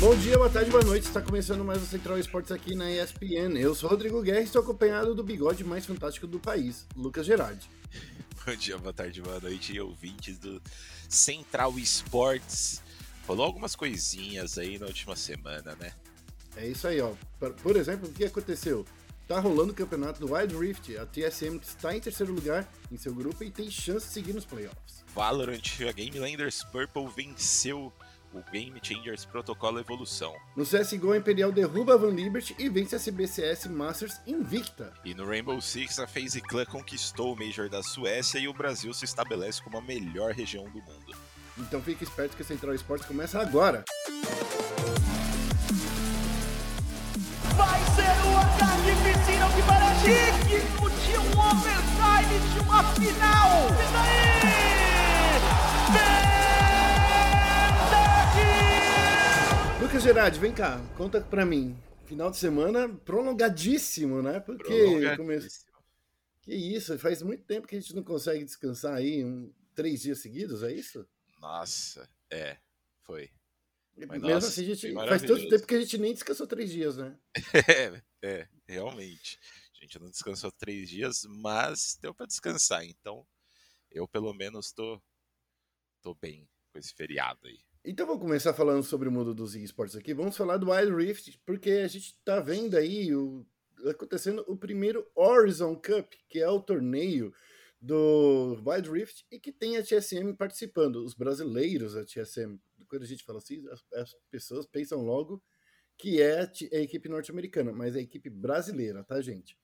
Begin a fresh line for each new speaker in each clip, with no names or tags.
Bom dia, boa tarde, boa noite. Está começando mais o Central Esportes aqui na ESPN. Eu sou Rodrigo Guerra e estou acompanhado do bigode mais fantástico do país, Lucas Gerardi.
Bom dia, boa tarde, boa noite, ouvintes do Central Esportes. Falou algumas coisinhas aí na última semana, né?
É isso aí, ó. Por exemplo, o que aconteceu? Tá rolando o campeonato do Wild Rift. A TSM está em terceiro lugar em seu grupo e tem chance de seguir nos playoffs.
Valorant, a Game Landers Purple venceu o Game Changers Protocolo Evolução.
No CSGO, a Imperial derruba a Van Liberty e vence a CBCS Masters invicta.
E no Rainbow Six, a FaZe Clan conquistou o Major da Suécia e o Brasil se estabelece como a melhor região do mundo.
Então fique esperto que a Central Esportes começa agora.
Vai ser o ataque piscina que para Chique! Tinha um overtime, tinha uma final! E daí?
Lucas Gerardi, vem cá, conta pra mim. Final de semana prolongadíssimo, né? Porque começou. Que isso, faz muito tempo que a gente não consegue descansar aí um, três dias seguidos, é isso?
Nossa, é, foi.
Mas, Mesmo nossa, assim, a gente faz tanto tempo que a gente nem descansou três dias, né?
é, é, realmente. A gente não descansou três dias, mas deu para descansar. Então, eu pelo menos tô, tô bem com esse feriado aí.
Então vamos começar falando sobre o mundo dos esportes aqui. Vamos falar do Wild Rift, porque a gente está vendo aí o, acontecendo o primeiro Horizon Cup, que é o torneio do Wild Rift e que tem a TSM participando, os brasileiros da TSM. Quando a gente fala assim, as, as pessoas pensam logo que é a, a equipe norte-americana, mas é a equipe brasileira, tá, gente?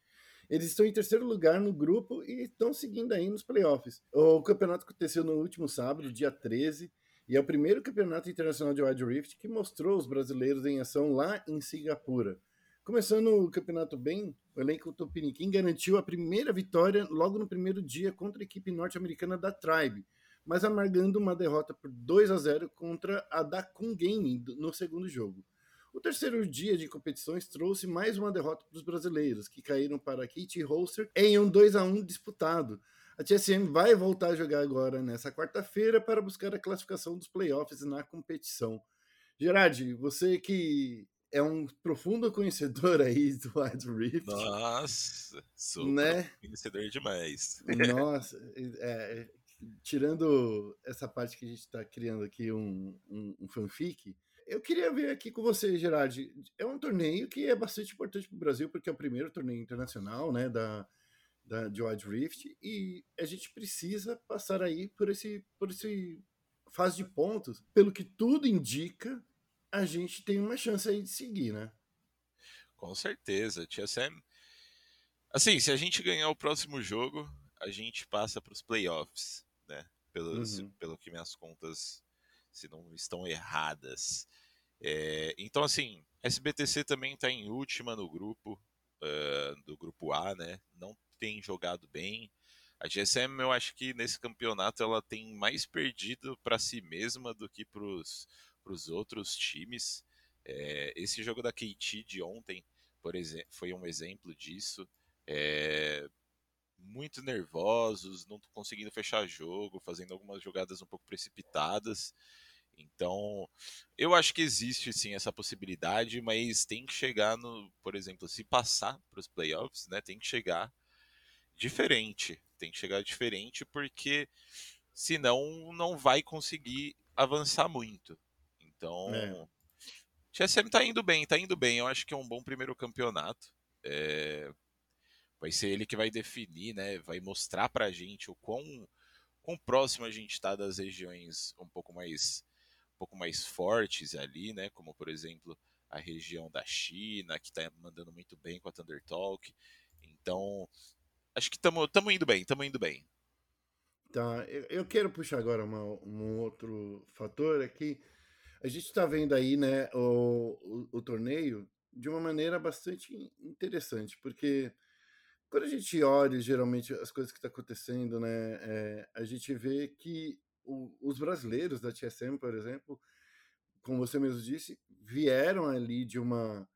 Eles estão em terceiro lugar no grupo e estão seguindo aí nos playoffs. O campeonato aconteceu no último sábado, dia 13. E é o primeiro campeonato internacional de Wild Rift que mostrou os brasileiros em ação lá em Singapura. Começando o campeonato bem, o elenco Tupiniquim garantiu a primeira vitória logo no primeiro dia contra a equipe norte-americana da Tribe, mas amargando uma derrota por 2 a 0 contra a Dakun Gaming no segundo jogo. O terceiro dia de competições trouxe mais uma derrota para os brasileiros, que caíram para Kitty Holster em um 2 a 1 disputado, a TSM vai voltar a jogar agora nessa quarta-feira para buscar a classificação dos playoffs na competição. Gerard, você que é um profundo conhecedor aí do Wild Rift.
Nossa, sou né? conhecedor demais.
Nossa, é, tirando essa parte que a gente está criando aqui um, um, um, fanfic, eu queria ver aqui com você, Gerard. É um torneio que é bastante importante para o Brasil, porque é o primeiro torneio internacional né, da, da, de Wild Rift e a gente precisa passar aí por esse, por esse fase de pontos. Pelo que tudo indica, a gente tem uma chance aí de seguir, né?
Com certeza. TSM. Assim, se a gente ganhar o próximo jogo, a gente passa para os playoffs, né? Pelo, uhum. se, pelo que minhas contas, se não estão erradas. É, então, assim, SBTC também está em última no grupo, uh, do grupo A, né? Não tem jogado bem. A GSM, eu acho que nesse campeonato ela tem mais perdido para si mesma do que para os outros times. É, esse jogo da KT de ontem, por exemplo, foi um exemplo disso. É, muito nervosos, não conseguindo fechar jogo, fazendo algumas jogadas um pouco precipitadas. Então, eu acho que existe sim essa possibilidade, mas tem que chegar no, por exemplo, se passar para os playoffs, né, tem que chegar diferente. Tem que chegar diferente porque senão não vai conseguir avançar muito. Então, é. TSM tá indo bem, tá indo bem. Eu acho que é um bom primeiro campeonato. É... Vai ser ele que vai definir, né? Vai mostrar pra gente o quão, quão próximo a gente tá das regiões um pouco mais um pouco mais fortes ali, né? Como por exemplo a região da China, que tá mandando muito bem com a Thunder Talk. Então, acho que estamos indo bem, estamos indo bem.
Tá, eu, quero puxar agora uma, um outro fator aqui. A gente está vendo aí, né, o, o, o, torneio de uma maneira bastante interessante, porque quando a gente olha geralmente as coisas que estão tá acontecendo, né, é, a gente vê que o, os brasileiros da TSM, por exemplo, como você mesmo disse, vieram ali de uma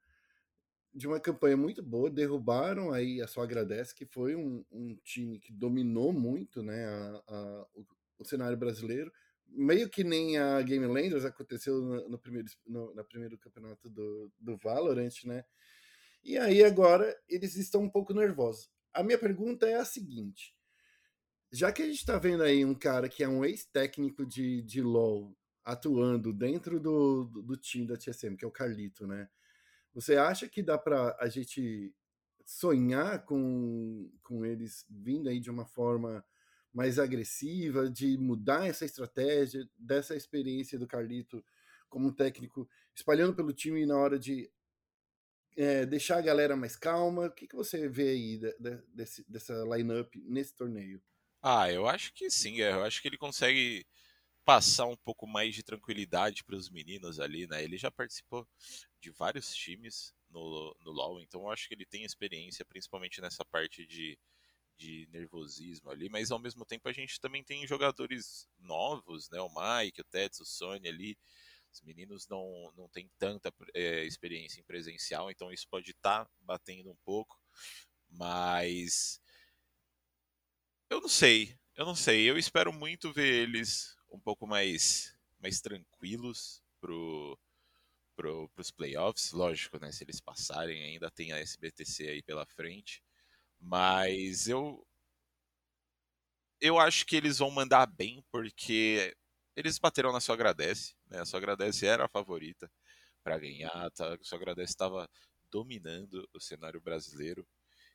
de uma campanha muito boa, derrubaram aí a só agradece, que foi um, um time que dominou muito né, a, a, o, o, cenário brasileiro, meio que nem a Game Landers aconteceu no, no primeiro, no primeiro campeonato do, do Valorant, né? E aí agora eles estão um pouco nervosos. A minha pergunta é a seguinte: já que a gente está vendo aí um cara que é um ex-técnico de, de LoL atuando dentro do, do, do, time da TSM, que é o Carlito, né? Você acha que dá para a gente sonhar com, com eles vindo aí de uma forma mais agressiva, de mudar essa estratégia, dessa experiência do Carlito como técnico, espalhando pelo time na hora de é, deixar a galera mais calma? O que, que você vê aí de, de, desse, dessa lineup nesse torneio?
Ah, eu acho que sim, é, eu acho que ele consegue passar um pouco mais de tranquilidade para os meninos ali, né? Ele já participou de vários times no, no LoL, então eu acho que ele tem experiência, principalmente nessa parte de, de nervosismo ali, mas ao mesmo tempo a gente também tem jogadores novos, né? O Mike, o Tets, o Sony ali. Os meninos não, não têm tanta é, experiência em presencial, então isso pode estar tá batendo um pouco, mas eu não sei, eu não sei. Eu espero muito ver eles um pouco mais, mais tranquilos pro, pro, pros playoffs. Lógico, né? Se eles passarem, ainda tem a SBTC aí pela frente. Mas eu. Eu acho que eles vão mandar bem, porque eles bateram na sua agradece. Né? A sua agradece era a favorita para ganhar. Tá? A sua agradece estava dominando o cenário brasileiro.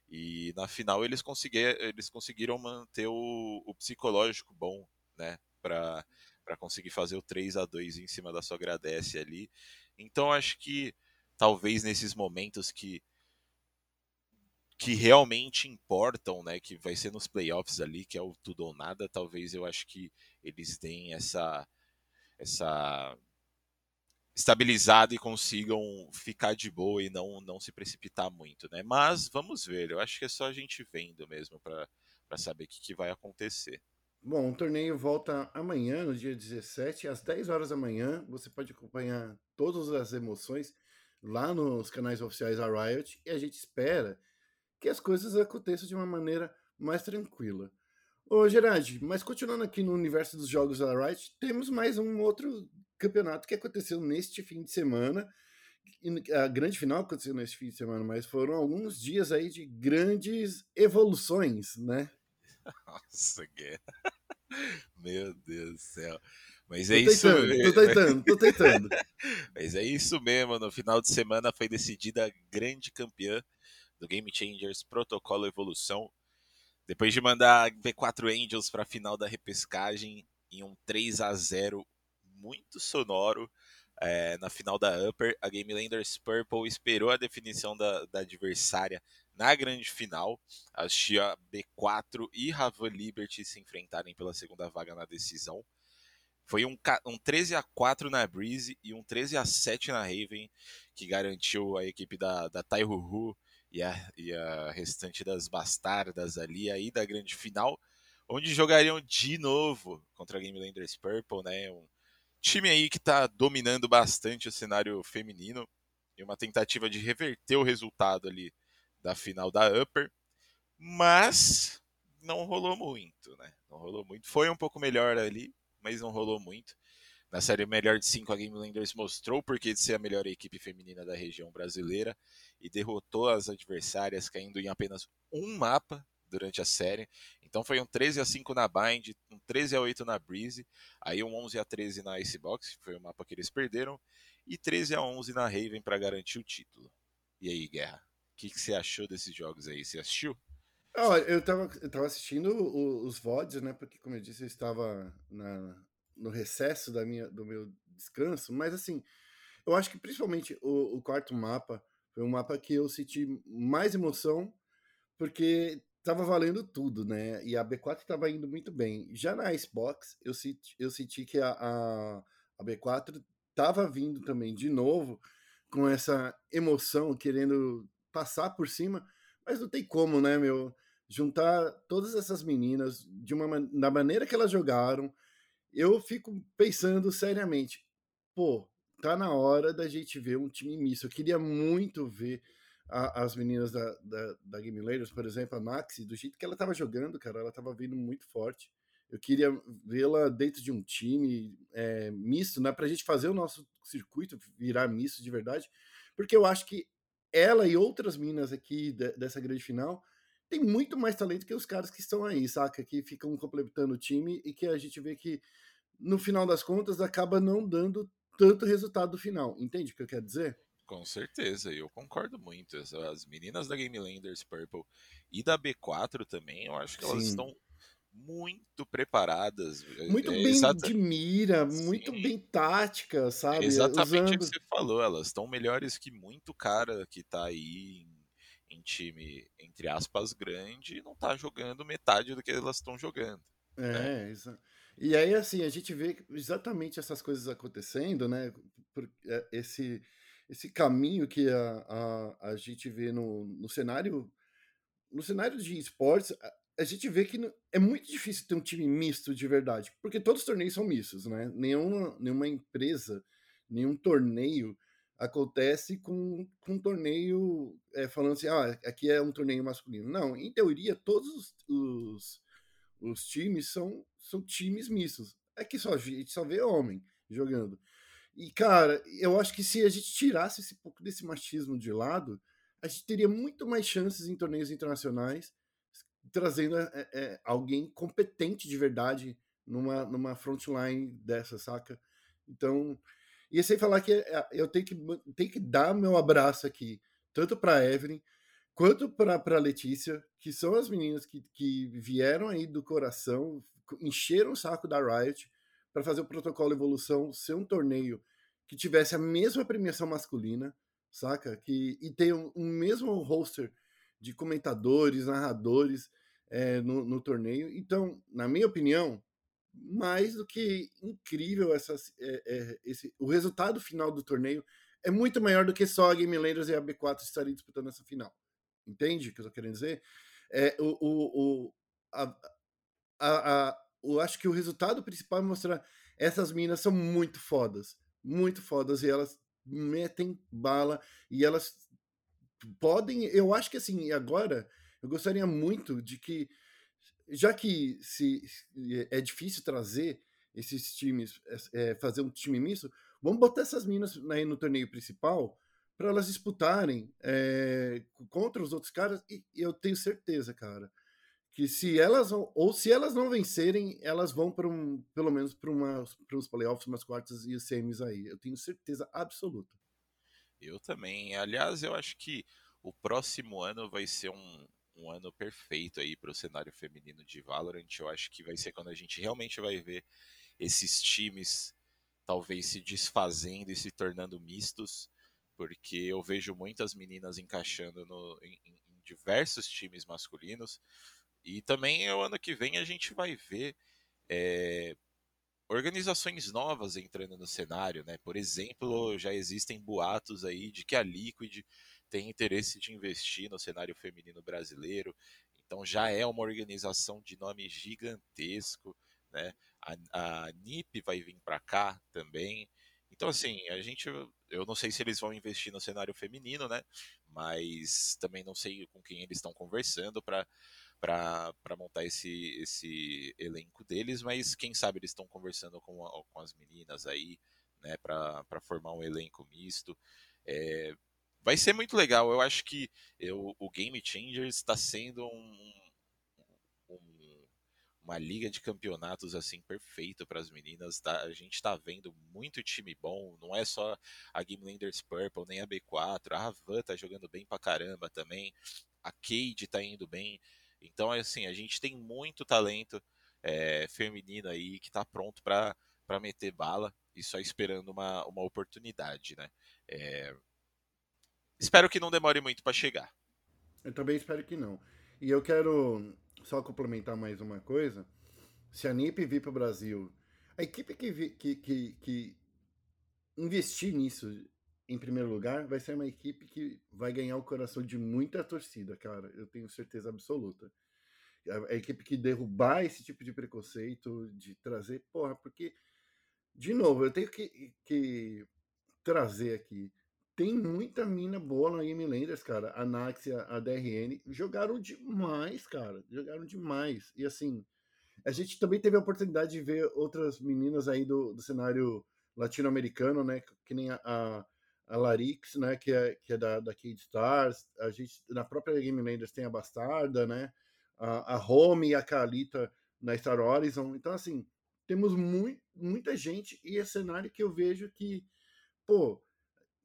E na final eles, conseguir, eles conseguiram manter o, o psicológico bom, né? Para conseguir fazer o 3 a 2 em cima da sua agradece ali. Então acho que talvez nesses momentos que que realmente importam, né, que vai ser nos playoffs ali, que é o tudo ou nada, talvez eu acho que eles deem essa essa estabilizado e consigam ficar de boa e não, não se precipitar muito, né? Mas vamos ver, eu acho que é só a gente vendo mesmo para saber o que, que vai acontecer.
Bom, o torneio volta amanhã, no dia 17, às 10 horas da manhã. Você pode acompanhar todas as emoções lá nos canais oficiais da Riot e a gente espera que as coisas aconteçam de uma maneira mais tranquila. Ô, Gerard, mas continuando aqui no universo dos jogos da Riot, temos mais um outro campeonato que aconteceu neste fim de semana. A grande final aconteceu neste fim de semana, mas foram alguns dias aí de grandes evoluções, né?
Nossa, guerra. Meu Deus do céu. Mas é
tô
isso
tentando, mesmo. Tô tentando, tô tentando.
Mas é isso mesmo. No final de semana foi decidida a grande campeã do Game Changers Protocolo Evolução. Depois de mandar V4 Angels para a final da repescagem em um 3 a 0 muito sonoro é, na final da Upper. A Game Landers Purple esperou a definição da, da adversária na grande final. As Chia B4 e Ravan Liberty se enfrentarem pela segunda vaga na decisão. Foi um, um 13 a 4 na Breeze e um 13 a 7 na Raven, que garantiu a equipe da, da Taihuhu e a, e a restante das bastardas ali aí da grande final, onde jogariam de novo contra a Game Landers Purple, né? Um, time aí que está dominando bastante o cenário feminino e uma tentativa de reverter o resultado ali da final da Upper, mas não rolou muito, né? Não rolou muito. Foi um pouco melhor ali, mas não rolou muito. Na série melhor de 5, a Game Landers mostrou por que de ser a melhor equipe feminina da região brasileira e derrotou as adversárias, caindo em apenas um mapa durante a série. Então foi um 13 a 5 na Bind, um 13 a 8 na Breeze, aí um 11 a 13 na Icebox, que foi o mapa que eles perderam, e 13 a 11 na Raven para garantir o título. E aí, Guerra, que, que, você achou desses jogos aí? Você assistiu?
Eu, estava eu tava assistindo os VODs, né? Porque, como eu disse, eu estava na, no recesso da minha, do meu descanso, mas assim, eu acho que principalmente o, o quarto mapa foi um mapa que eu senti mais emoção, porque tava valendo tudo, né? E a B4 estava indo muito bem. Já na Xbox, eu senti, eu senti que a, a, a B4 tava vindo também de novo com essa emoção, querendo passar por cima, mas não tem como, né, meu? Juntar todas essas meninas de uma da maneira que elas jogaram, eu fico pensando seriamente, pô, tá na hora da gente ver um time misto. Eu queria muito ver a, as meninas da, da, da Game Layers, por exemplo, a Maxi, do jeito que ela tava jogando, cara, ela tava vindo muito forte. Eu queria vê-la dentro de um time é, misto, né? Para a gente fazer o nosso circuito virar misto de verdade, porque eu acho que ela e outras minas aqui de, dessa grande final tem muito mais talento que os caras que estão aí, saca? Que ficam completando o time e que a gente vê que no final das contas acaba não dando tanto resultado final. Entende o que eu quero dizer?
Com certeza, eu concordo muito. As meninas da Game Landers Purple e da B4 também, eu acho que elas Sim. estão muito preparadas.
É, muito é, bem exata... de mira, muito Sim. bem tática, sabe?
Exatamente o que você falou, elas estão melhores que muito cara que tá aí em, em time, entre aspas, grande e não tá jogando metade do que elas estão jogando.
É, né? exato. E aí, assim, a gente vê exatamente essas coisas acontecendo, né? É, esse, esse caminho que a, a, a gente vê no, no cenário no cenário de esportes, a gente vê que é muito difícil ter um time misto de verdade, porque todos os torneios são mistos, né? Nenhuma, nenhuma empresa, nenhum torneio acontece com, com um torneio é, falando assim, ah, aqui é um torneio masculino. Não, em teoria, todos os, os, os times são, são times mistos. É que só, a gente só vê homem jogando. E, cara, eu acho que se a gente tirasse esse pouco desse machismo de lado, a gente teria muito mais chances em torneios internacionais trazendo é, é, alguém competente de verdade numa, numa frontline dessa, saca? Então, e sem falar que eu tenho que, tenho que dar meu abraço aqui, tanto para Evelyn quanto para Letícia, que são as meninas que, que vieram aí do coração, encheram o saco da Riot para fazer o protocolo Evolução ser um torneio que tivesse a mesma premiação masculina, saca? Que, e ter um, um mesmo roster de comentadores, narradores é, no, no, torneio. Então, na minha opinião, mais do que incrível essas, é, é, esse, o resultado final do torneio é muito maior do que só a Game Landers e a B4 estarem disputando essa final. Entende o que eu estou querendo dizer? É, o, o, o, a, a, a, eu acho que o resultado principal é mostrar essas minas são muito fodas, muito fodas, e elas metem bala e elas podem, eu acho que assim, agora eu gostaria muito de que, já que se é difícil trazer esses times, é, fazer um time misto, vamos botar essas minas aí no torneio principal para elas disputarem é, contra os outros caras e eu tenho certeza, cara, que se elas ou se elas não vencerem, elas vão para um, pelo menos para uns playoffs, umas quartas e semis aí. Eu tenho certeza absoluta.
Eu também. Aliás, eu acho que o próximo ano vai ser um, um ano perfeito aí para o cenário feminino de Valorant. Eu acho que vai ser quando a gente realmente vai ver esses times talvez se desfazendo e se tornando mistos, porque eu vejo muitas meninas encaixando no, em, em diversos times masculinos. E também o ano que vem a gente vai ver é, organizações novas entrando no cenário, né? Por exemplo, já existem boatos aí de que a Liquid tem interesse de investir no cenário feminino brasileiro. Então já é uma organização de nome gigantesco, né? A, a NIP vai vir para cá também. Então assim, a gente, eu não sei se eles vão investir no cenário feminino, né? Mas também não sei com quem eles estão conversando para para montar esse, esse elenco deles, mas quem sabe eles estão conversando com, com as meninas aí, né, para formar um elenco misto. É, vai ser muito legal. Eu acho que eu, o Game Changers está sendo um, um, uma liga de campeonatos assim perfeito para as meninas. Tá? A gente está vendo muito time bom. Não é só a Game Landers Purple nem a B4. A Havan tá jogando bem pra caramba também. A Cade tá indo bem. Então, assim, a gente tem muito talento é, feminino aí que está pronto para meter bala e só esperando uma, uma oportunidade, né? É, Espero que não demore muito para chegar.
Eu também espero que não. E eu quero só complementar mais uma coisa. Se a NIP vir para o Brasil, a equipe que, vi, que, que, que investir nisso em primeiro lugar vai ser uma equipe que vai ganhar o coração de muita torcida, cara. Eu tenho certeza absoluta. A, a equipe que derrubar esse tipo de preconceito, de trazer, porra, porque, de novo, eu tenho que, que trazer aqui tem muita mina boa na Game Landers, cara. A Naxia, a DRN, jogaram demais, cara. Jogaram demais. E assim, A gente também teve a oportunidade de ver outras meninas aí do, do cenário latino-americano, né? Que nem a, a, a, Larix, né? Que é, que é da, da Kid Stars. A gente, na própria Game Landers tem a Bastarda, né? A, a Home e a Kalita na Star Horizon. Então, assim, temos muita gente e é cenário que eu vejo que, pô,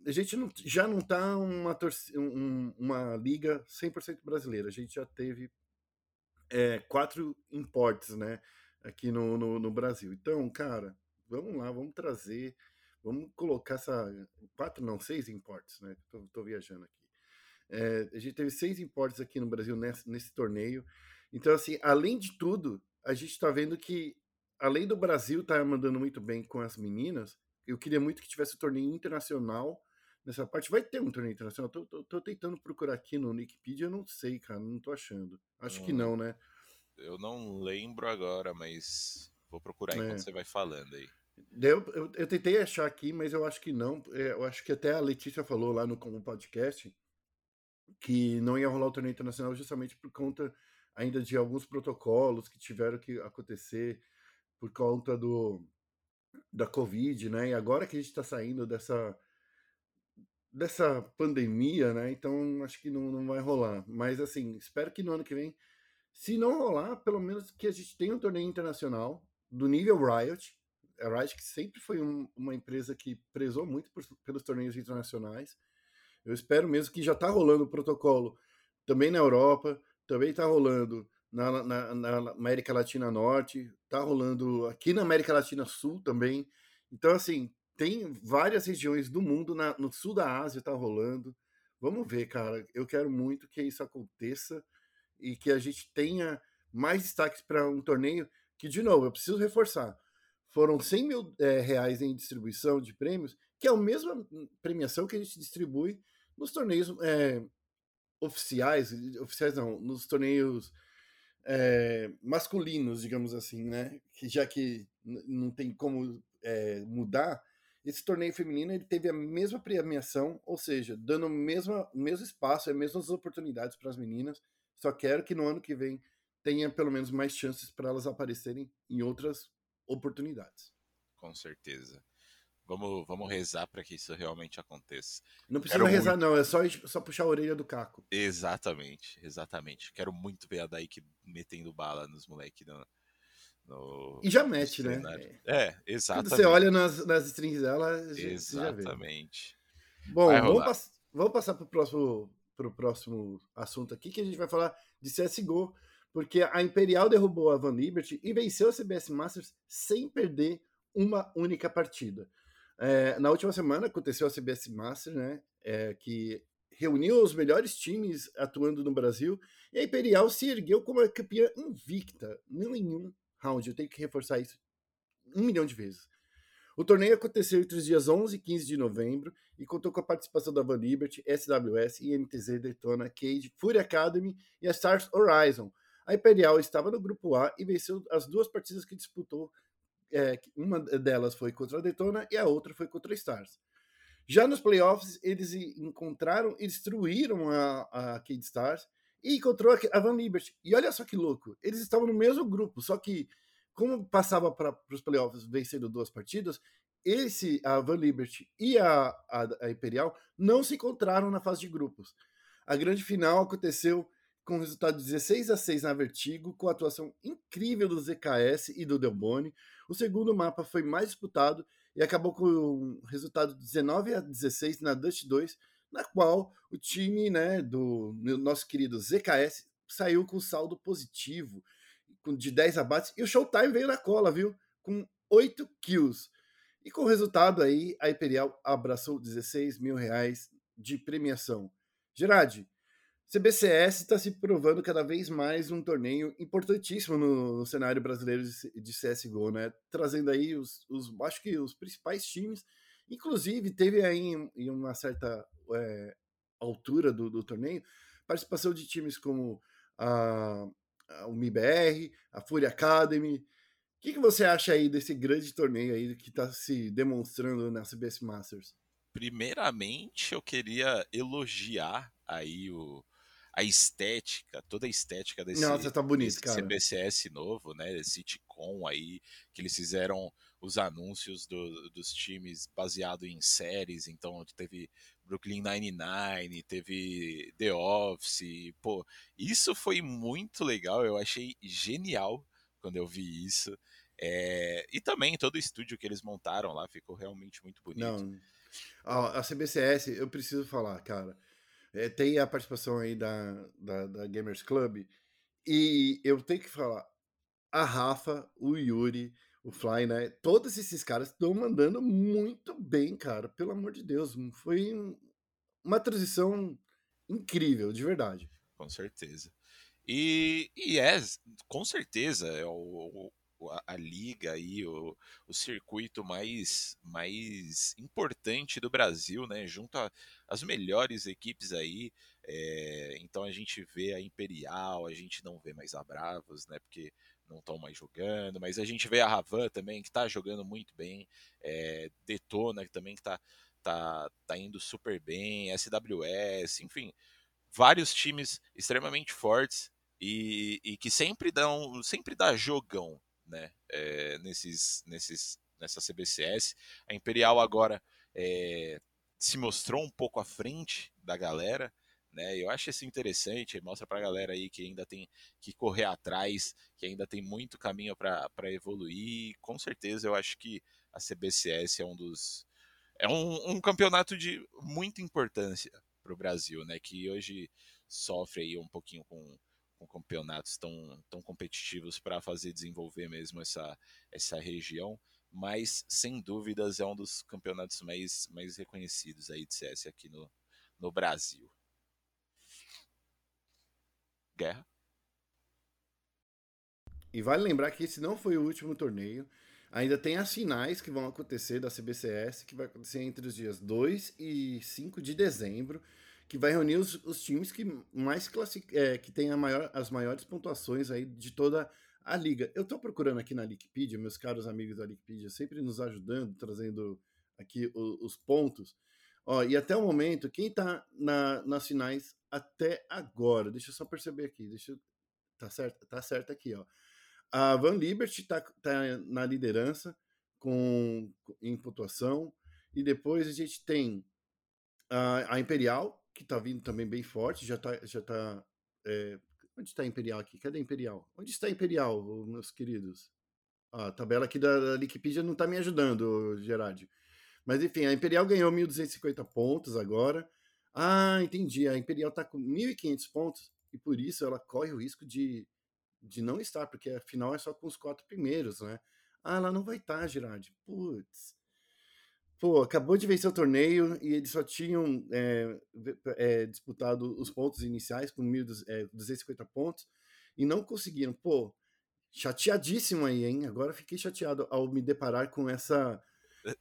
a gente não, já não tá uma, um, uma liga 100% brasileira. A gente já teve é, quatro imports, né? Aqui no, no, no, Brasil. Então, cara, vamos lá, vamos trazer, vamos colocar essa. Quatro, não, seis imports, né? Tô, tô viajando aqui. É, a gente teve seis imports aqui no Brasil nesse, nesse torneio. Então, assim, além de tudo, a gente está vendo que, além do Brasil estar tá mandando muito bem com as meninas, eu queria muito que tivesse um torneio internacional nessa parte. Vai ter um torneio internacional? Tô, tô, tô tentando procurar aqui no Wikipedia, eu não sei, cara, não tô achando. Acho hum, que não, né?
Eu não lembro agora, mas vou procurar é. enquanto você vai falando aí.
Eu, eu, eu, tentei achar aqui, mas eu acho que não. É, eu acho que até a Letícia falou lá no, no podcast que não ia rolar o torneio internacional justamente por conta ainda de alguns protocolos que tiveram que acontecer por conta do da Covid, né? E agora que a gente está saindo dessa dessa pandemia, né? Então acho que não, não vai rolar. Mas assim, espero que no ano que vem, se não rolar, pelo menos que a gente tenha um torneio internacional do nível Riot. A Riot que sempre foi um, uma empresa que prezou muito por, pelos torneios internacionais. Eu espero mesmo que já está rolando o protocolo também na Europa, também está rolando na, na, na, América Latina Norte, está rolando aqui na América Latina Sul também. Então, assim, tem várias regiões do mundo, na, no sul da Ásia está rolando. Vamos ver, cara. Eu quero muito que isso aconteça e que a gente tenha mais destaques para um torneio que, de novo, eu preciso reforçar. Foram 100 mil é, reais em distribuição de prêmios, que é a mesma premiação que a gente distribui nos torneios é, oficiais, oficiais não, nos torneios é, masculinos, digamos assim, né? Que já que não tem como mudar, esse torneio feminino ele teve a mesma premiação, ou seja, dando o mesmo, mesmo espaço, as mesmas oportunidades para as meninas. Só quero que no ano que vem tenha pelo menos mais chances para elas aparecerem em outras oportunidades.
Com certeza. Vamos, vamos rezar para que isso realmente aconteça.
Não precisa Quero rezar, muito... não, é só, só puxar a orelha do Caco.
Exatamente, exatamente. Quero muito ver a Daik metendo bala nos moleques no, no,
e já mete, né?
É, exatamente.
Quando você olha nas, nas strings dela,
exatamente.
Bom, vamos, pass vamos, passar para o próximo, pro próximo assunto aqui, que a gente vai falar de CSGO, porque a Imperial derrubou a Van Liberty e venceu a CBS Masters sem perder uma única partida. É, na última semana aconteceu a CBS Masters, né? É, que reuniu os melhores times atuando no Brasil e a Imperial se ergueu como a campeã invicta. Nenhum round. Eu tenho que reforçar isso um milhão de vezes. O torneio aconteceu entre os dias 11 e 15 de novembro e contou com a participação da Van Liberty, SWS, INTZ Daytona, Cage, Fury Academy e a Stars Horizon. A Imperial estava no grupo A e venceu as duas partidas que disputou. É, uma delas foi contra a Daytona e a outra foi contra a Stars. Já nos playoffs, eles encontraram e destruíram a, a Cade Stars e encontrou a Van Liberty. E olha só que louco, eles estavam no mesmo grupo, só que como passava para os playoffs vencendo duas partidas, esse a Van Liberty e a, a, a, Imperial não se encontraram na fase de grupos. A grande final aconteceu com resultado de 16 a 6 na Vertigo, com a atuação incrível do ZKS e do Delboni. O segundo mapa foi mais disputado e acabou com o resultado de 19 a 16 na Dust 2, na qual o time né, do nosso querido ZKS saiu com saldo positivo, de 10 abates, e o Showtime veio na cola, viu? Com 8 kills. E com o resultado aí, a Imperial abraçou 16 mil reais de premiação. Gerard, CBCS está se provando cada vez mais um torneio importantíssimo no, no cenário brasileiro de, de, CSGO, né? Trazendo aí os, os, acho que os principais times. Inclusive, teve aí em, em uma certa é, altura do, do, torneio, participação de times como a, a, o MIBR, a Fury Academy. O que, que você acha aí desse grande torneio aí que está se demonstrando na CBS Masters?
Primeiramente, eu queria elogiar aí o, a estética, toda a estética desse,
Nossa, tá bonito,
desse
cara.
CBCS novo, né? Esse sitcom aí, que eles fizeram os anúncios do, dos times baseado em séries, então teve Brooklyn Nine-Nine, teve The Office, pô, isso foi muito legal, eu achei genial quando eu vi isso. É, e também todo o estúdio que eles montaram lá ficou realmente muito bonito.
Não. A, a CBCS, eu preciso falar, cara. É, tem a participação aí da, da, da, Gamers Club. E eu tenho que falar, a Rafa, o Yuri, o Fly, né? Todos esses caras estão mandando muito bem, cara. Pelo amor de Deus. Foi uma transição incrível, de verdade.
Com certeza. E, e é, com certeza, é o, a, a, liga aí, o, o circuito mais, mais importante do Brasil, né? Junto às melhores equipes aí. É, então a gente vê a Imperial, a gente não vê mais a Bravos, né? Porque não estão mais jogando, mas a gente vê a Ravan também, que está jogando muito bem, é, Detona que também que está tá, tá indo super bem, SWS, enfim, vários times extremamente fortes e, e que sempre dão, sempre dá jogão, né, é, nesses, nesses, nessa CBCS. A Imperial agora é, se mostrou um pouco à frente da galera, né? Eu acho isso interessante, mostra para a galera aí que ainda tem que correr atrás, que ainda tem muito caminho para evoluir. Com certeza, eu acho que a CBCS é um dos é um, um campeonato de muita importância para o Brasil, né? Que hoje sofre aí um pouquinho com com campeonatos tão, tão competitivos para fazer desenvolver mesmo essa, essa região, mas sem dúvidas é um dos campeonatos mais, mais reconhecidos aí de CS aqui no, no Brasil. Guerra.
E vale lembrar que esse não foi o último torneio. Ainda tem as finais que vão acontecer da CBCS, que vai acontecer entre os dias 2 e 5 de dezembro que vai reunir os, os times que mais classic, é, que tem maior, as maiores pontuações aí de toda a liga. Eu estou procurando aqui na Wikipedia, meus caros amigos da Wikipedia, sempre nos ajudando, trazendo aqui os, os pontos. Ó, e até o momento, quem está na, nas finais até agora, deixa eu só perceber aqui, deixa eu, tá certo, tá certo aqui, ó. A Van Liberty está tá na liderança com em pontuação e depois a gente tem a, a Imperial que tá vindo também bem forte, já tá. Já tá é... Onde está a Imperial aqui? Cadê a Imperial? Onde está a Imperial, meus queridos? a tabela aqui da, Wikipedia não está me ajudando, Gerard. Mas enfim, a Imperial ganhou 1.250 pontos agora. Ah, entendi. A Imperial está com 1.500 pontos e por isso ela corre o risco de, de não estar, porque a final é só com os quatro primeiros, né? Ah, ela não vai estar, tá, Gerard. Putz pô, acabou de vencer o torneio e eles só tinham é, é, disputado os pontos iniciais com 1.250 é, pontos e não conseguiram. Pô, chateadíssimo aí, hein? Agora fiquei chateado ao me deparar com essa.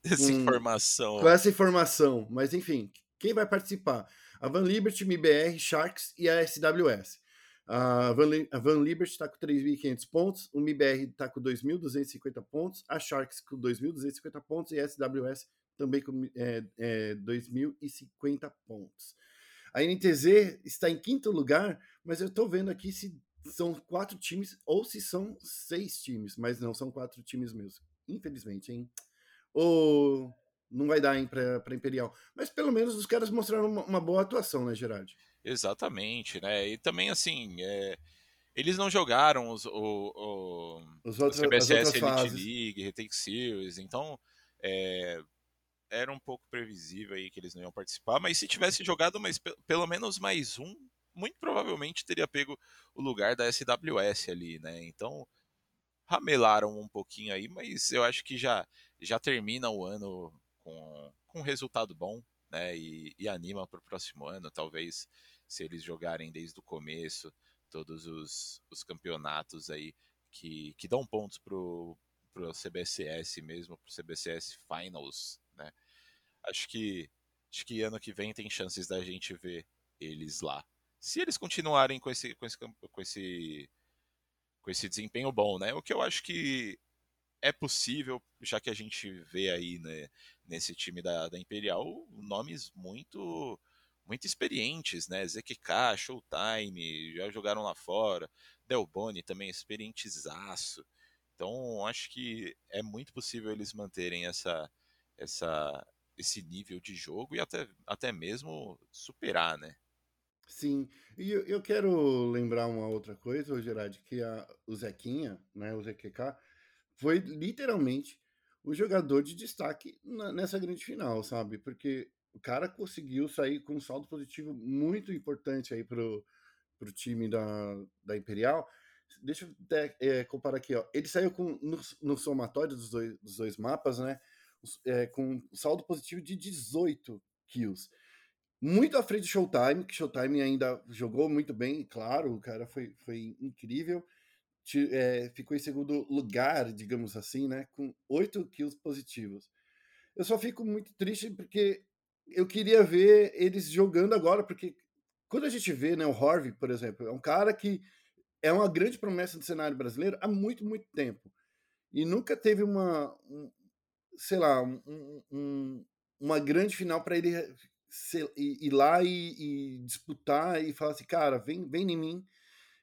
Essa com, informação.
Com essa informação. Mas enfim, quem vai participar? A Van Liberty, MBR, Sharks e a SWS. A Van, a Van Liberty está com 3.500 pontos, o MBR está com 2.250 pontos, a Sharks com 2.250 pontos e a SWS também com é, é, 2.050 pontos. A NTZ está em quinto lugar, mas eu estou vendo aqui se são quatro times ou se são seis times, mas não são quatro times mesmo. Infelizmente, hein? Ou não vai dar hein, para Imperial. Mas pelo menos os caras mostraram uma, uma, boa atuação, né, Gerard?
Exatamente, né? E também, assim, é... eles não jogaram os, o, o,
os outros, CBSS Elite fases.
League, Retake Series, então é, era um pouco previsível aí que eles não iam participar, mas se tivesse jogado mais, pelo menos mais um, muito provavelmente teria pego o lugar da SWS ali, né? Então ramelaram um pouquinho aí, mas eu acho que já já termina o ano com, com um resultado bom, né? E, e anima para o próximo ano, talvez se eles jogarem desde o começo todos os, os campeonatos aí que, que dão pontos pro, pro CBCS mesmo, pro CBCS Finals? Acho que acho que ano que vem tem chances da gente ver eles lá. Se eles continuarem com esse com esse com esse com esse desempenho bom, né? O que eu acho que é possível, já que a gente vê aí né, nesse time da, da Imperial nomes muito muito experientes, né? ZQK, Showtime, já jogaram lá fora. Delboni também experientizaço. Então, acho que é muito possível eles manterem essa, essa, esse nível de jogo e até, até mesmo superar, né?
Sim, e eu, quero lembrar uma outra coisa, Gerard, que a, o Zequinha, né, o ZQK, foi literalmente o jogador de destaque na, nessa grande final, sabe? Porque o cara conseguiu sair com um saldo positivo muito importante aí pro, pro time da, da Imperial. Deixa eu até, é, comparar aqui, ó. Ele saiu com, no, no somatório dos dois, dos dois mapas, né? É, com saldo positivo de 18 kills. Muito à frente do Showtime, que Showtime ainda jogou muito bem, claro, o cara foi, foi incrível. É, ficou em segundo lugar, digamos assim, né? Com 8 kills positivos. Eu só fico muito triste porque eu queria ver eles jogando agora, porque quando a gente vê, né, o Harvey, por exemplo, é um cara que é uma grande promessa do cenário brasileiro há muito, muito tempo. E nunca teve uma, um, sei lá, um, um, uma grande final para ele ser, ir, lá e, e, disputar e falar assim, cara, vem, vem em mim,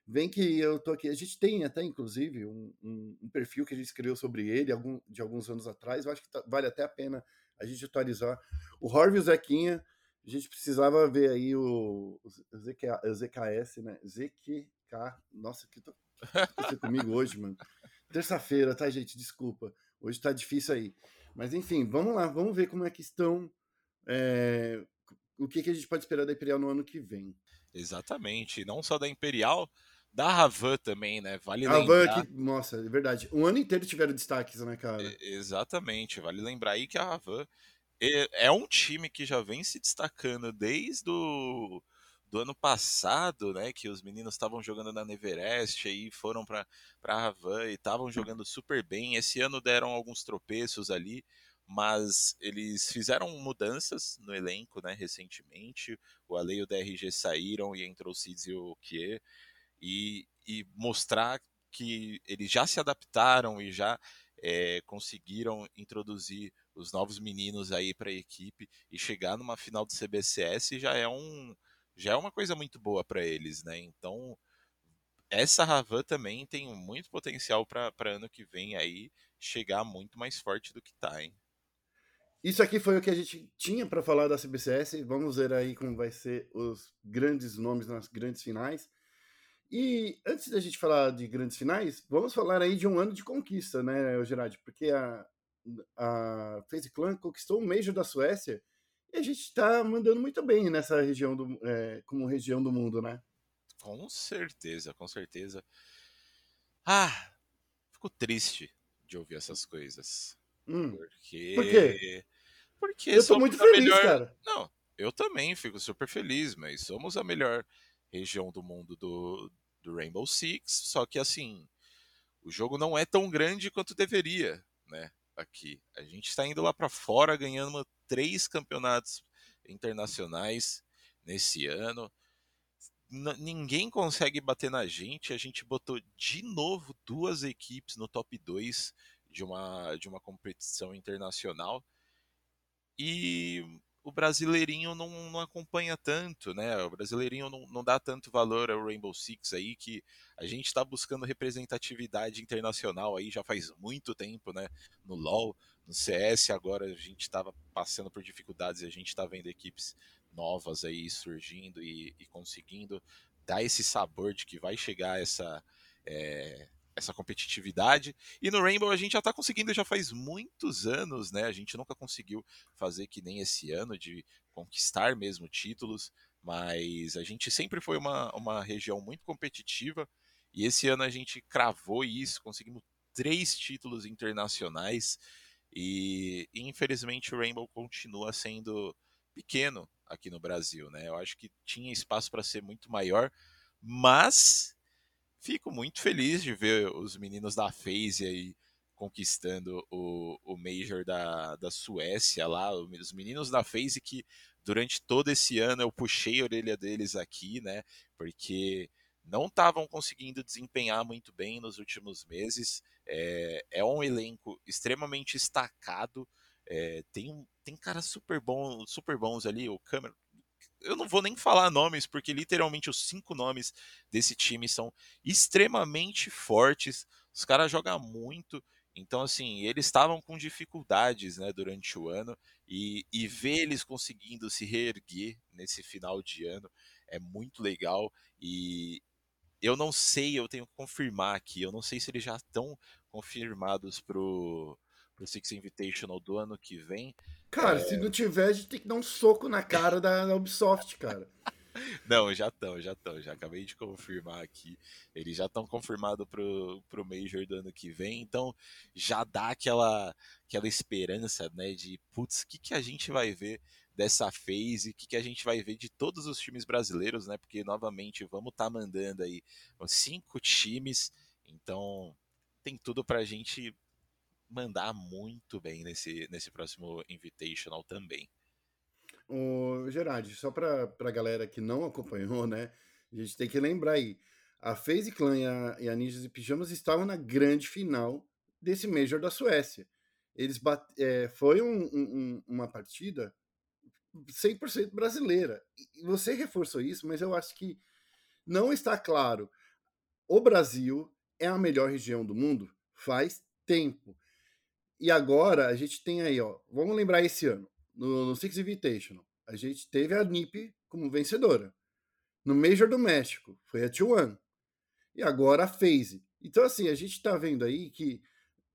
vem que eu tô aqui. A gente tem até, inclusive, um, um perfil que a gente escreveu sobre ele algum, de alguns anos atrás. Eu acho que tá, vale até a pena a gente atualizar. O Horvey e o Zequinha, a gente precisava ver aí o, o, ZK, o ZKS, né? ZQK. Nossa, que tô comigo hoje, mano. Terça-feira, tá, gente? Desculpa. Hoje tá difícil aí. Mas enfim, vamos lá, vamos ver como é que estão. É, o que, que a gente pode esperar da Imperial no ano que vem.
Exatamente. Não só da Imperial, da Ravan também, né? Vale
Ravan lembrar. Que, nossa, é verdade. Um ano inteiro tiveram destaques, né, cara? É,
exatamente. Vale lembrar aí que a Ravan é, é um time que já vem se destacando desde o do ano passado, né, que os meninos estavam jogando na Neverest aí foram para para Ravan e estavam jogando super bem. Esse ano deram alguns tropeços ali, mas eles fizeram mudanças no elenco, né, recentemente. O Ale e o DRG saíram e entrou o Cids e o Kier e, e mostrar que eles já se adaptaram e já é, conseguiram introduzir os novos meninos aí para a equipe e chegar numa final do CBCS já é um já é uma coisa muito boa para eles, né? Então essa Ravan também tem muito potencial para ano que vem aí chegar muito mais forte do que tá, hein?
Isso aqui foi o que a gente tinha para falar da CBCS. Vamos ver aí como vai ser os grandes nomes nas grandes finais. E antes da gente falar de grandes finais, vamos falar aí de um ano de conquista, né, Gerard? Porque a, a FaZe Clan conquistou o Major da Suécia e a gente está mandando muito bem nessa região do, é, como região do mundo, né?
Com certeza, com certeza. Ah, fico triste de ouvir essas coisas.
Hum,
porque...
Por quê?
Porque
eu tô muito feliz,
melhor...
cara.
Não, eu também fico super feliz, mas somos a melhor região do mundo do, do Rainbow Six, só que assim, o jogo não é tão grande quanto deveria, né? Aqui. A gente está indo lá para fora ganhando três campeonatos internacionais nesse ano. N ninguém consegue bater na gente. A gente botou de novo duas equipes no top 2 de uma, de uma competição internacional. E o brasileirinho não, não acompanha tanto, né? O brasileirinho não, não dá tanto valor ao Rainbow Six aí, que a gente está buscando representatividade internacional aí já faz muito tempo, né? No LoL, no CS, agora a gente estava passando por dificuldades e a gente está vendo equipes novas aí surgindo e, e, conseguindo dar esse sabor de que vai chegar essa, é, essa competitividade. E no Rainbow a gente já está conseguindo já faz muitos anos, né? A gente nunca conseguiu fazer que nem esse ano de conquistar mesmo títulos, mas a gente sempre foi uma, uma região muito competitiva e esse ano a gente cravou isso, conseguimos três títulos internacionais e infelizmente o Rainbow continua sendo pequeno aqui no Brasil, né? Eu acho que tinha espaço para ser muito maior, mas fico muito feliz de ver os meninos da FaZe aí conquistando o, o Major da, da Suécia lá, os meninos da FaZe que durante todo esse ano eu puxei a orelha deles aqui, né, porque não estavam conseguindo desempenhar muito bem nos últimos meses, é, é um elenco extremamente estacado, é, tem, tem caras super bons, super bons ali, o Cameron, eu não vou nem falar nomes, porque literalmente os cinco nomes desse time são extremamente fortes. Os caras jogam muito. Então, assim, eles estavam com dificuldades né, durante o ano e, e ver eles conseguindo se reerguer nesse final de ano é muito legal. E eu não sei, eu tenho que confirmar aqui, eu não sei se eles já estão confirmados pro, pro Six Invitational do ano que vem.
Cara, é... se não tiver, a gente tem que dar um soco na cara da Ubisoft, cara.
Não, já estão, já estão. Já acabei de confirmar aqui. Eles já estão confirmados pro, pro Major do ano que vem. Então já dá aquela, aquela esperança, né? De putz, o que, que a gente vai ver dessa phase, o que, que a gente vai ver de todos os times brasileiros, né? Porque novamente vamos estar tá mandando aí cinco times. Então tem tudo pra gente mandar muito bem nesse, nesse próximo Invitational também.
O Gerard, só para a galera que não acompanhou, né? A gente tem que lembrar aí. A FaZe Clan e a, e a Ninjas e Pijamas estavam na grande final desse Major da Suécia. Eles bate, é, foi um, um, uma partida 100% brasileira. E você reforçou isso, mas eu acho que não está claro. O Brasil é a melhor região do mundo faz tempo. E agora a gente tem aí, ó, vamos lembrar esse ano no, no Six Invitational, a gente teve a NIP como vencedora. No Major do México, foi a T1. E agora a FaZe. Então, assim, a gente tá vendo aí que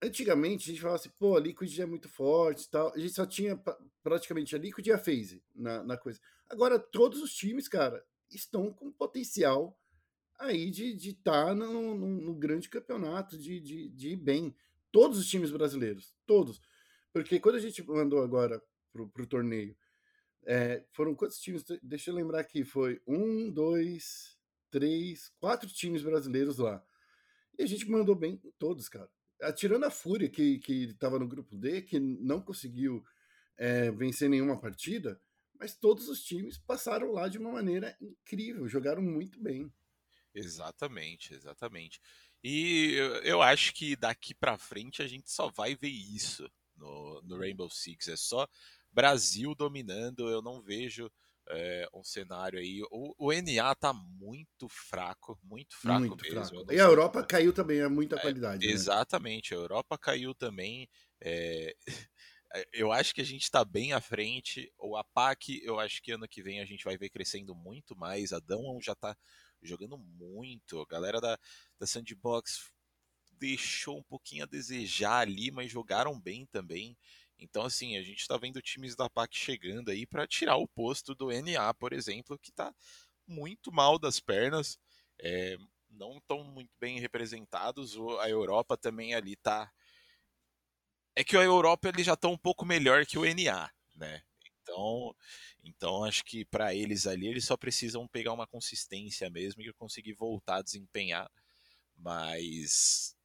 antigamente a gente falava assim, pô, a Liquid é muito forte e tal. A gente só tinha praticamente a Liquid e a FaZe na, na coisa. Agora, todos os times, cara, estão com potencial aí de estar de tá no, no, no, grande campeonato, de, de, de ir bem. Todos os times brasileiros, todos. Porque quando a gente mandou agora pro, pro torneio. É, foram quantos times? Deixa eu lembrar aqui. Foi um, dois, três, quatro times brasileiros lá. E a gente mandou bem em todos, cara. Tirando a Fúria, que, estava no grupo D, que não conseguiu é, vencer nenhuma partida, mas todos os times passaram lá de uma maneira incrível, jogaram muito bem.
Exatamente, exatamente. E eu, eu acho que daqui para frente a gente só vai ver isso no, no Rainbow Six. É só Brasil dominando, eu não vejo é, um cenário aí. O, o, NA tá muito fraco, muito fraco muito mesmo. Fraco.
E a Europa caiu também, é muita é, qualidade.
Né? Exatamente, a Europa caiu também. É... eu acho que a gente está bem à frente. O APAC, eu acho que ano que vem a gente vai ver crescendo muito mais. A Dão já está jogando muito. A galera da, da Sandbox deixou um pouquinho a desejar ali, mas jogaram bem também. Então, assim, a gente está vendo times da PAC chegando aí para tirar o posto do NA, por exemplo, que está muito mal das pernas, é, não estão muito bem representados. A Europa também ali tá. É que a Europa ele já está um pouco melhor que o NA, né? Então, então acho que para eles ali eles só precisam pegar uma consistência mesmo e conseguir voltar a desempenhar. Mas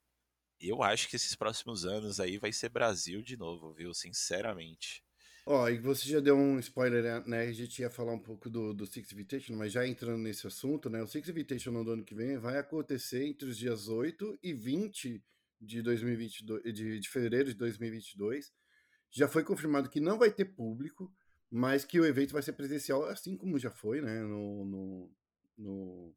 eu acho que esses próximos anos aí vai ser Brasil de novo, viu? Sinceramente.
Ó, e você já deu um spoiler, né? A gente ia falar um pouco do, do Six Invitation, mas já entrando nesse assunto, né? O Six Invitation no ano que vem vai acontecer entre os dias 8 e 20 de 2022, de, de fevereiro de 2022. Já foi confirmado que não vai ter público, mas que o evento vai ser presencial, assim como já foi, né? No, no, no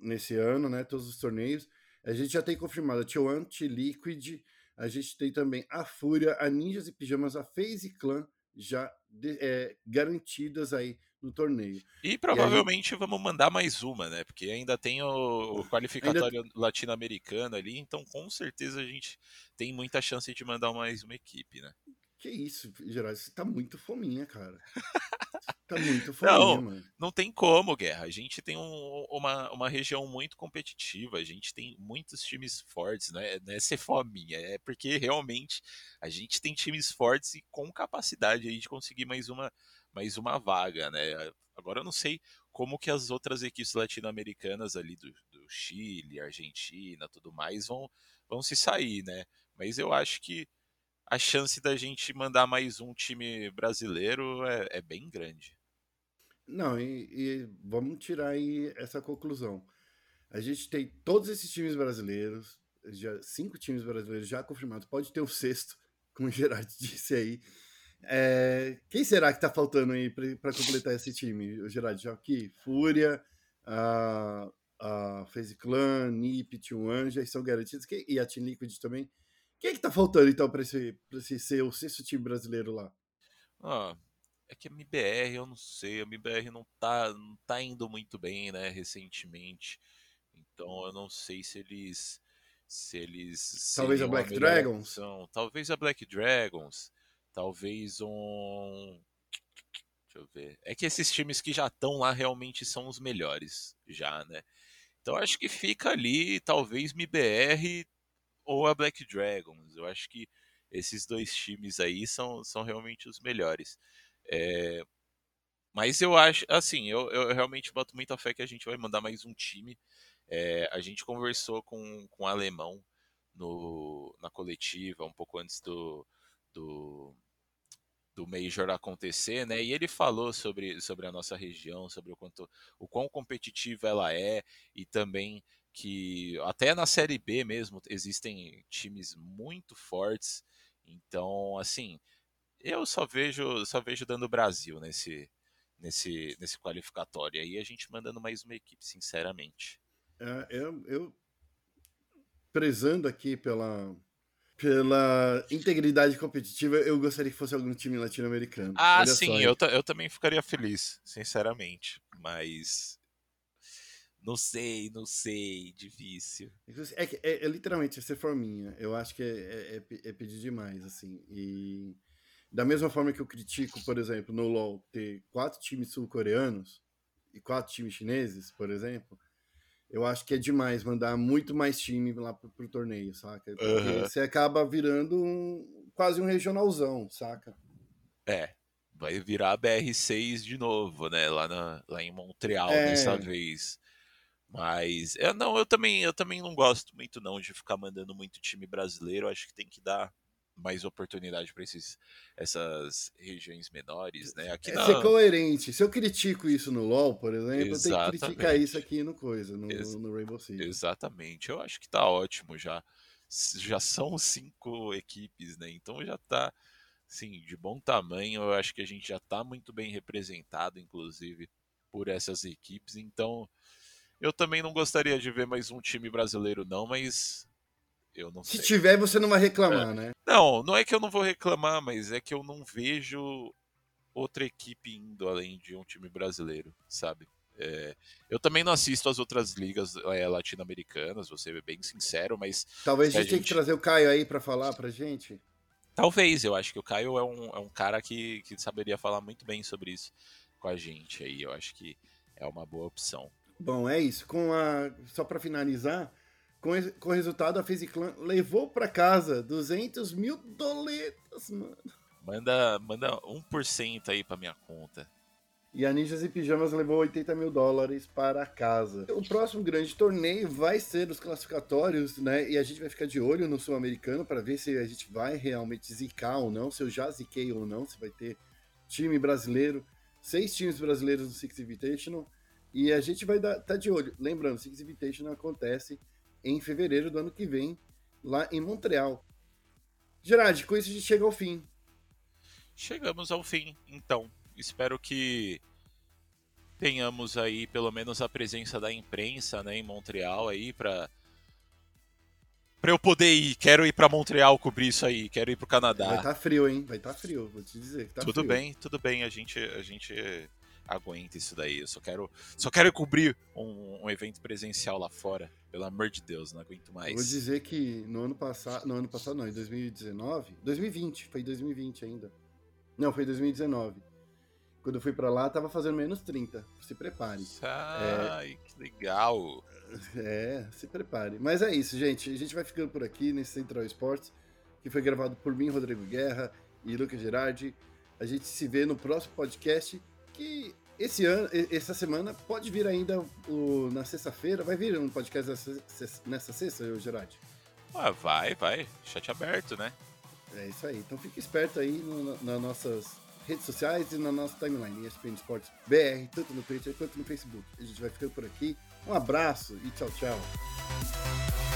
nesse ano, né? Todos os torneios. A gente já tem confirmado a T1, T-Liquid, a gente tem também a Fúria, a Ninjas e Pijamas, a FaZe Clan já de, é, garantidas aí no torneio.
E provavelmente e gente... vamos mandar mais uma, né? Porque ainda tem o, o qualificatório ainda... latino-americano ali, então com certeza a gente tem muita chance de mandar mais uma equipe, né?
Que isso, Geraldo, você tá muito fominha, cara. tá muito fominha, não, mano.
Não tem como, Guerra. A gente tem um, uma, uma região muito competitiva, a gente tem muitos times fortes, não é, não é ser fominha, é porque realmente a gente tem times fortes e com capacidade aí de conseguir mais uma, mais uma vaga, né? Agora eu não sei como que as outras equipes latino-americanas ali do, do Chile, Argentina, tudo mais vão, vão se sair, né? Mas eu acho que a chance da gente mandar mais um time brasileiro é, é bem grande.
Não, e, e, vamos tirar aí essa conclusão. A gente tem todos esses times brasileiros, já cinco times brasileiros já confirmados, pode ter o sexto, como o Gerard disse aí. É, quem será que tá faltando aí para completar esse time? O Gerard Jockey, Fúria, a, a FaZe Clan, NiP, Tio Anja são garantidos. e a Team Liquid também. Quem é que tá faltando então para esse, esse ser o sexto time brasileiro lá?
Ah, é que a MBR, eu não sei, a MBR não tá, não tá indo muito bem, né, recentemente. Então eu não sei se eles se eles
talvez a Black Dragons,
opção. talvez a Black Dragons, talvez um Deixa eu ver. É que esses times que já estão lá realmente são os melhores, já, né? Então acho que fica ali, talvez MBR ou a Black Dragons. Eu acho que esses dois times aí são, são realmente os melhores. É, mas eu acho, assim, eu, eu realmente boto muita fé que a gente vai mandar mais um time. É, a gente conversou com, com o alemão no, na coletiva um pouco antes do, do, do Major acontecer, né? E ele falou sobre, sobre a nossa região, sobre o quanto o quão competitiva ela é e também que até na série B mesmo existem times muito fortes. Então, assim, eu só vejo, só vejo dando Brasil nesse, nesse, nesse qualificatório. Aí a gente mandando mais uma equipe, sinceramente.
É, eu, eu prezando aqui pela, pela integridade competitiva, eu gostaria que fosse algum time latino-americano.
Ah, Olha sim, eu, eu também ficaria feliz, sinceramente. Mas. Não sei, não sei, difícil.
É, é, é literalmente, essa for minha. Eu acho que é, é, é, é pedir demais, assim. E da mesma forma que eu critico, por exemplo, no LoL ter quatro times sul-coreanos e quatro times chineses, por exemplo, eu acho que é demais mandar muito mais time lá pro, pro torneio, saca? Porque uhum. você acaba virando um, quase um regionalzão, saca?
É, vai virar a BR6 de novo, né? Lá, na, lá em Montreal é... dessa vez. Mas eu não, eu também, eu também não gosto muito não de ficar mandando muito time brasileiro. Acho que tem que dar mais oportunidade para essas regiões menores, né?
Aqui é ser coerente. Se eu critico isso no LoL, por exemplo, Exatamente. eu tenho que criticar isso aqui no coisa, no, Ex no Rainbow Six.
Exatamente. Eu acho que tá ótimo já. Já são cinco equipes, né? Então já tá, sim, de bom tamanho. Eu acho que a gente já tá muito bem representado, inclusive, por essas equipes. Então, eu também não gostaria de ver mais um time brasileiro, não, mas eu não
Se
sei.
tiver, você não vai reclamar,
é.
né?
Não, não é que eu não vou reclamar, mas é que eu não vejo outra equipe indo além de um time brasileiro, sabe? É, eu também não assisto as outras ligas é, latino-americanas, vou ser bem sincero, mas.
Talvez a gente tenha que trazer o Caio aí para falar pra gente.
Talvez, eu acho que o Caio é um, é um cara que, que saberia falar muito bem sobre isso com a gente aí. Eu acho que é uma boa opção.
Bom, é isso. Com a... Só para finalizar, com, com o resultado, a FaZe Clan levou para casa 200 mil doletas, mano.
Manda, manda 1% aí pra minha conta.
E a Ninjas e Pijamas levou 80 mil dólares para casa. O próximo grande torneio vai ser os classificatórios, né? E a gente vai ficar de olho no Sul-Americano para ver se a gente vai realmente zicar ou não, se eu já ziquei ou não, se vai ter time brasileiro, seis times brasileiros no Six Invitational. E a gente vai estar tá de olho. Lembrando, Six Invitational acontece em fevereiro do ano que vem, lá em Montreal. Gerard, com isso a gente chega ao fim.
Chegamos ao fim, então. Espero que tenhamos aí pelo menos a presença da imprensa né, em Montreal aí para para eu poder ir. Quero ir para Montreal cobrir isso aí, quero ir para o Canadá.
Vai estar tá frio, hein? Vai estar tá frio, vou te dizer tá
Tudo
frio.
bem, tudo bem, a gente a gente aguenta isso daí. Eu só quero, só quero cobrir um, um, evento presencial lá fora. Pelo amor de Deus, não aguento mais.
Vou dizer que no ano passado, no ano passado não, em 2019, 2020, foi 2020 ainda. Não, foi 2019. Quando eu fui para lá, tava fazendo menos 30. Se prepare.
Ai, é... que legal.
É, se prepare. Mas é isso, gente. A gente vai ficando por aqui nesse Central Esportes, que foi gravado por mim, Rodrigo Guerra e Lucas Gerardi. A gente se vê no próximo podcast que esse ano, essa semana, pode vir ainda o, na sexta-feira. Vai vir um podcast nessa, sexta, Gerard?
Ah, vai, vai. Chat aberto, né?
É isso aí. Então fique esperto aí no, nas nossas redes sociais e na nossa timeline, ESPN Esportes BR, tanto no Twitter quanto no Facebook. A gente vai ficando por aqui. Um abraço e tchau, tchau.